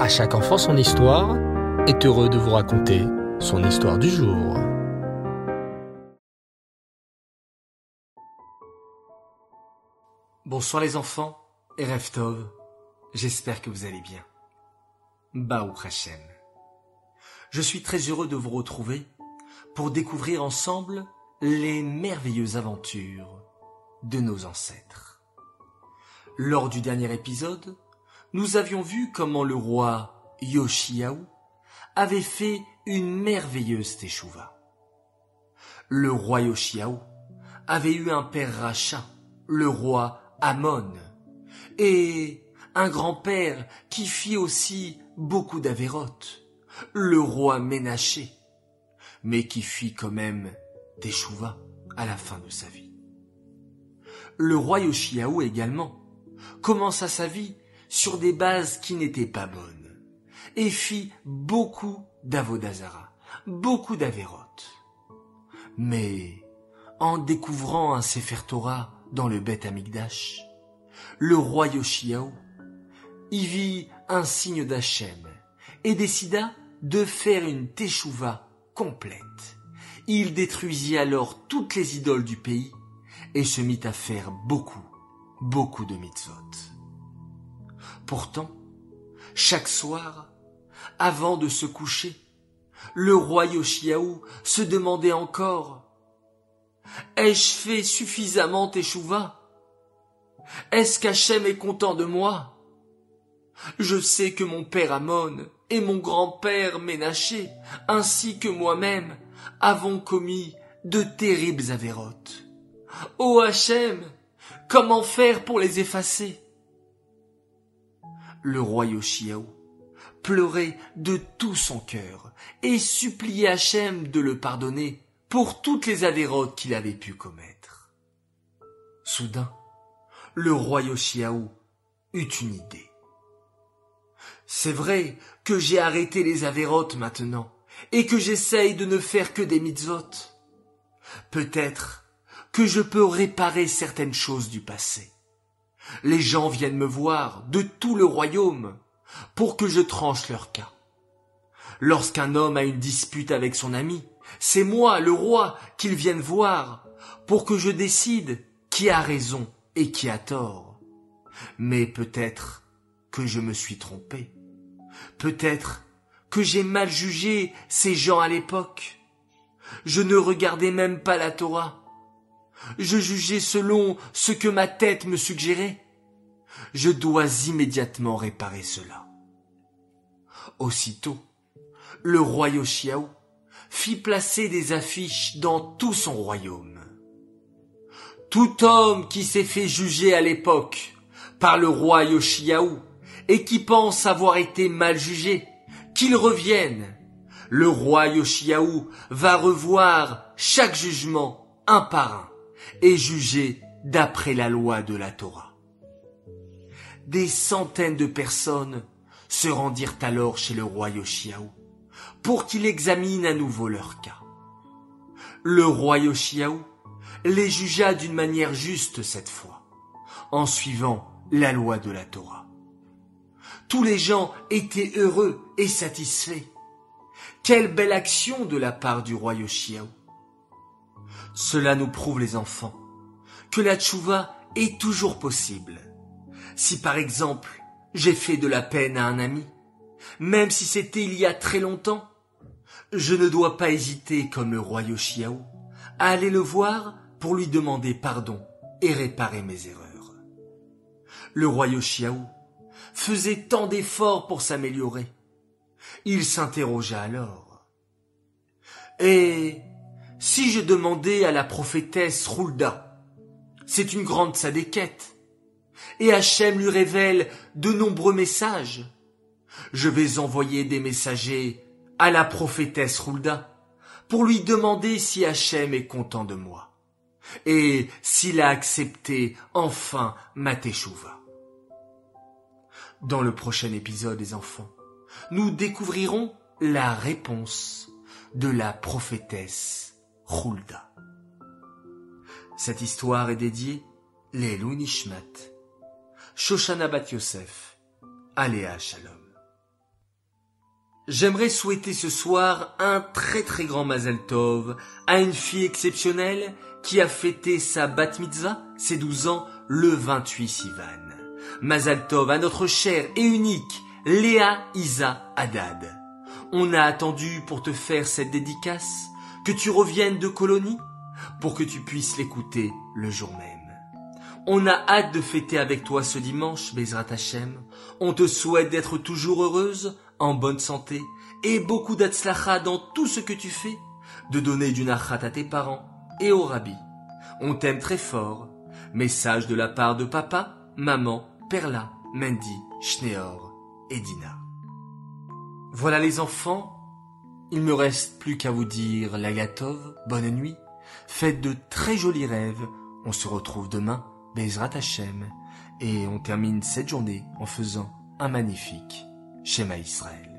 À chaque enfant son histoire est heureux de vous raconter son histoire du jour. Bonsoir les enfants et j'espère que vous allez bien. Baou Hashem. Je suis très heureux de vous retrouver pour découvrir ensemble les merveilleuses aventures de nos ancêtres. Lors du dernier épisode, nous avions vu comment le roi Yoshiaou avait fait une merveilleuse teshuva. Le roi Yoshiaou avait eu un père rachat, le roi Amon, et un grand-père qui fit aussi beaucoup d'avérotes, le roi Ménaché, mais qui fit quand même teshuva à la fin de sa vie. Le roi Yoshiaou également commença sa vie sur des bases qui n'étaient pas bonnes, et fit beaucoup d'avodazara, beaucoup d'avérotes. Mais, en découvrant un Sefer Torah dans le Beth Amigdash, le roi Yoshiaou y vit un signe d'Hachem et décida de faire une teshuva complète. Il détruisit alors toutes les idoles du pays et se mit à faire beaucoup, beaucoup de mitzvot. Pourtant, chaque soir, avant de se coucher, le roi Yoshiaou se demandait encore Ai-je fait suffisamment teshuva Est-ce qu'Hachem est content de moi? Je sais que mon père Amon et mon grand-père Ménaché, ainsi que moi-même, avons commis de terribles avérotes. Ô Hachem, comment faire pour les effacer? Le roi Yoshiaou pleurait de tout son cœur et suppliait Hachem de le pardonner pour toutes les avérotes qu'il avait pu commettre. Soudain, le roi Yoshiaou eut une idée. C'est vrai que j'ai arrêté les avérotes maintenant et que j'essaye de ne faire que des mitzvot. Peut-être que je peux réparer certaines choses du passé. Les gens viennent me voir de tout le royaume pour que je tranche leur cas. Lorsqu'un homme a une dispute avec son ami, c'est moi, le roi, qu'ils viennent voir pour que je décide qui a raison et qui a tort. Mais peut-être que je me suis trompé. Peut-être que j'ai mal jugé ces gens à l'époque. Je ne regardais même pas la Torah. Je jugeais selon ce que ma tête me suggérait. Je dois immédiatement réparer cela. Aussitôt, le roi Yoshiaou fit placer des affiches dans tout son royaume. Tout homme qui s'est fait juger à l'époque par le roi Yoshiaou et qui pense avoir été mal jugé, qu'il revienne. Le roi Yoshiaou va revoir chaque jugement un par un et juger d'après la loi de la Torah. Des centaines de personnes se rendirent alors chez le roi Yoshiaou pour qu'il examine à nouveau leur cas. Le roi Yoshiaou les jugea d'une manière juste cette fois, en suivant la loi de la Torah. Tous les gens étaient heureux et satisfaits. Quelle belle action de la part du roi Yoshiaou. Cela nous prouve, les enfants, que la tchouva est toujours possible. Si par exemple, j'ai fait de la peine à un ami, même si c'était il y a très longtemps, je ne dois pas hésiter, comme le roi Yoshiaou, à aller le voir pour lui demander pardon et réparer mes erreurs. Le roi Yoshiaou faisait tant d'efforts pour s'améliorer. Il s'interrogea alors. Et si je demandais à la prophétesse Roulda, c'est une grande sadéquette, et Hachem lui révèle de nombreux messages. Je vais envoyer des messagers à la prophétesse Roulda pour lui demander si Hachem est content de moi et s'il a accepté enfin ma teshuva. Dans le prochain épisode des enfants, nous découvrirons la réponse de la prophétesse Cette histoire est dédiée les Nishmat, Shoshana Bat Yosef, Aléa Shalom. J'aimerais souhaiter ce soir un très très grand Mazel Tov à une fille exceptionnelle qui a fêté sa bat mitzvah, ses 12 ans, le 28 Sivan. Mazel Tov à notre chère et unique Léa Isa Haddad. On a attendu pour te faire cette dédicace, que tu reviennes de colonie, pour que tu puisses l'écouter le jour même. On a hâte de fêter avec toi ce dimanche, Bezrat Hashem. On te souhaite d'être toujours heureuse, en bonne santé, et beaucoup d'atzlacha dans tout ce que tu fais, de donner du nachat à tes parents et au rabbi. On t'aime très fort. Message de la part de papa, maman, Perla, Mendy, Schneor et Dina. Voilà les enfants. Il me reste plus qu'à vous dire Lagatov, bonne nuit. Faites de très jolis rêves. On se retrouve demain Bezrat Hashem, et on termine cette journée en faisant un magnifique schéma Israël.